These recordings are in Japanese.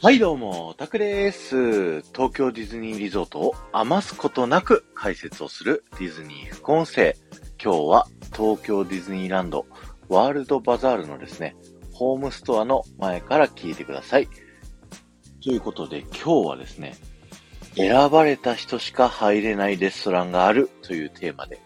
はいどうも、タクです。東京ディズニーリゾートを余すことなく解説をするディズニー副音声。今日は東京ディズニーランドワールドバザールのですね、ホームストアの前から聞いてください。ということで今日はですね、選ばれた人しか入れないレストランがあるというテーマで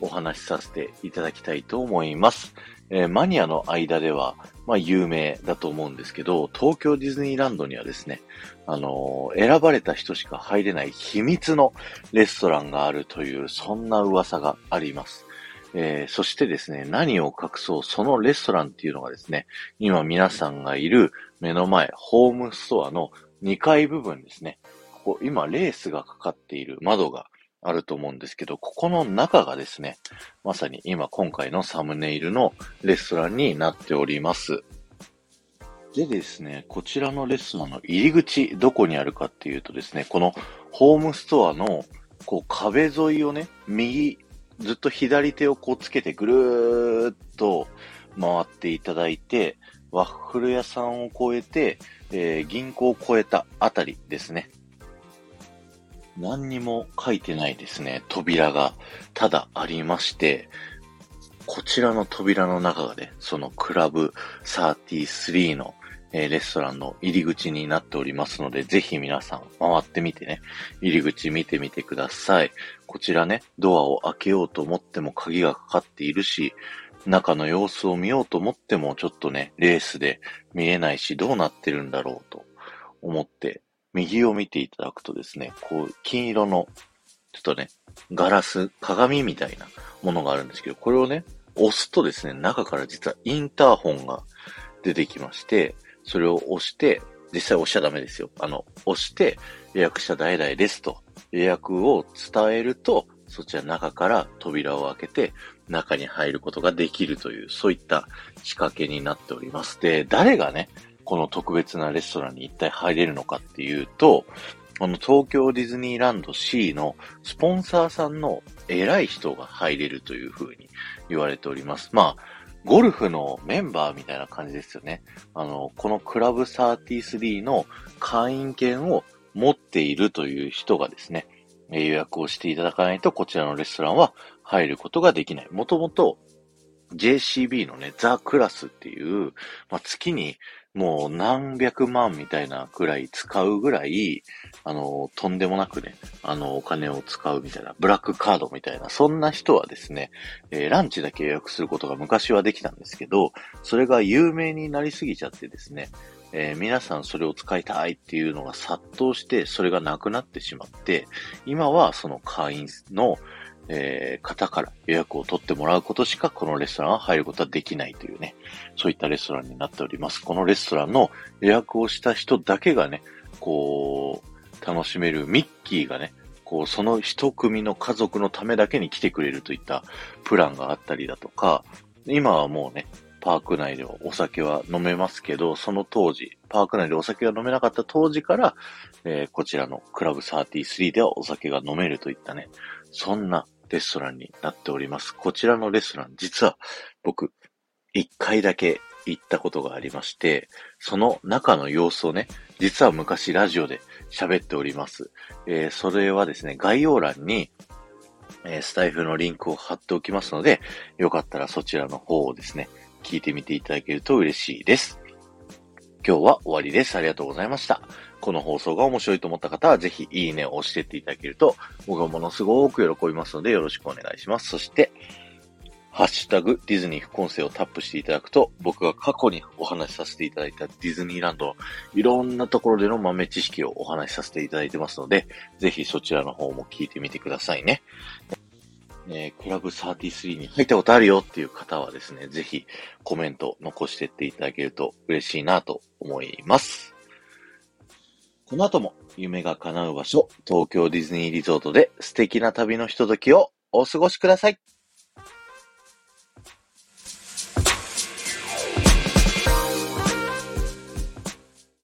お話しさせていただきたいと思います。えー、マニアの間では、まあ有名だと思うんですけど、東京ディズニーランドにはですね、あのー、選ばれた人しか入れない秘密のレストランがあるという、そんな噂があります。えー、そしてですね、何を隠そう、そのレストランっていうのがですね、今皆さんがいる目の前、ホームストアの2階部分ですね。ここ、今、レースがかかっている窓があると思うんですけど、ここの中がですね、まさに今今回のサムネイルのレストランになっております。でですね、こちらのレストランの入り口、どこにあるかっていうとですね、このホームストアのこう壁沿いをね、右、ずっと左手をこうつけてぐるーっと回っていただいて、ワッフル屋さんを越えて、えー、銀行を越えたあたりですね。何にも書いてないですね、扉がただありまして、こちらの扉の中がね、そのクラブ33の、え、レストランの入り口になっておりますので、ぜひ皆さん回ってみてね、入り口見てみてください。こちらね、ドアを開けようと思っても鍵がかかっているし、中の様子を見ようと思ってもちょっとね、レースで見えないし、どうなってるんだろうと思って右を見ていただくとですね、こう、金色の、ちょっとね、ガラス、鏡みたいなものがあるんですけど、これをね、押すとですね、中から実はインターホンが出てきまして、それを押して、実際押しちゃダメですよ。あの、押して予約者代々ですと予約を伝えると、そちら中から扉を開けて中に入ることができるという、そういった仕掛けになっております。で、誰がね、この特別なレストランに一体入れるのかっていうと、この東京ディズニーランド C のスポンサーさんの偉い人が入れるというふうに言われております。まあ、ゴルフのメンバーみたいな感じですよね。あの、このクラブ33の会員権を持っているという人がですね、予約をしていただかないとこちらのレストランは入ることができない。もともと JCB のね、ザ・クラスっていう、まあ、月にもう何百万みたいなくらい使うぐらい、あの、とんでもなくね、あの、お金を使うみたいな、ブラックカードみたいな、そんな人はですね、えー、ランチだけ予約することが昔はできたんですけど、それが有名になりすぎちゃってですね、えー、皆さんそれを使いたいっていうのが殺到して、それがなくなってしまって、今はその会員の、えー、方から予約を取ってもらうことしかこのレストランは入ることはできないというね、そういったレストランになっております。このレストランの予約をした人だけがね、こう、楽しめるミッキーがね、こう、その一組の家族のためだけに来てくれるといったプランがあったりだとか、今はもうね、パーク内ではお酒は飲めますけど、その当時、パーク内でお酒が飲めなかった当時から、えー、こちらのクラブ33ではお酒が飲めるといったね、そんなレストランになっております。こちらのレストラン、実は僕、一回だけ行ったことがありまして、その中の様子をね、実は昔ラジオで喋っております。えー、それはですね、概要欄に、え、スタイフのリンクを貼っておきますので、よかったらそちらの方をですね、聞いてみていただけると嬉しいです。今日は終わりです。ありがとうございました。この放送が面白いと思った方は、ぜひいいねを押してっていただけると、僕はものすごく喜びますので、よろしくお願いします。そして、ハッシュタグディズニー副音声をタップしていただくと、僕が過去にお話しさせていただいたディズニーランド、いろんなところでの豆知識をお話しさせていただいてますので、ぜひそちらの方も聞いてみてくださいね。えー、クラブ33に入ったことあるよっていう方はですね、ぜひコメント残してっていただけると嬉しいなと思います。この後も夢が叶う場所、東京ディズニーリゾートで素敵な旅のひとときをお過ごしください。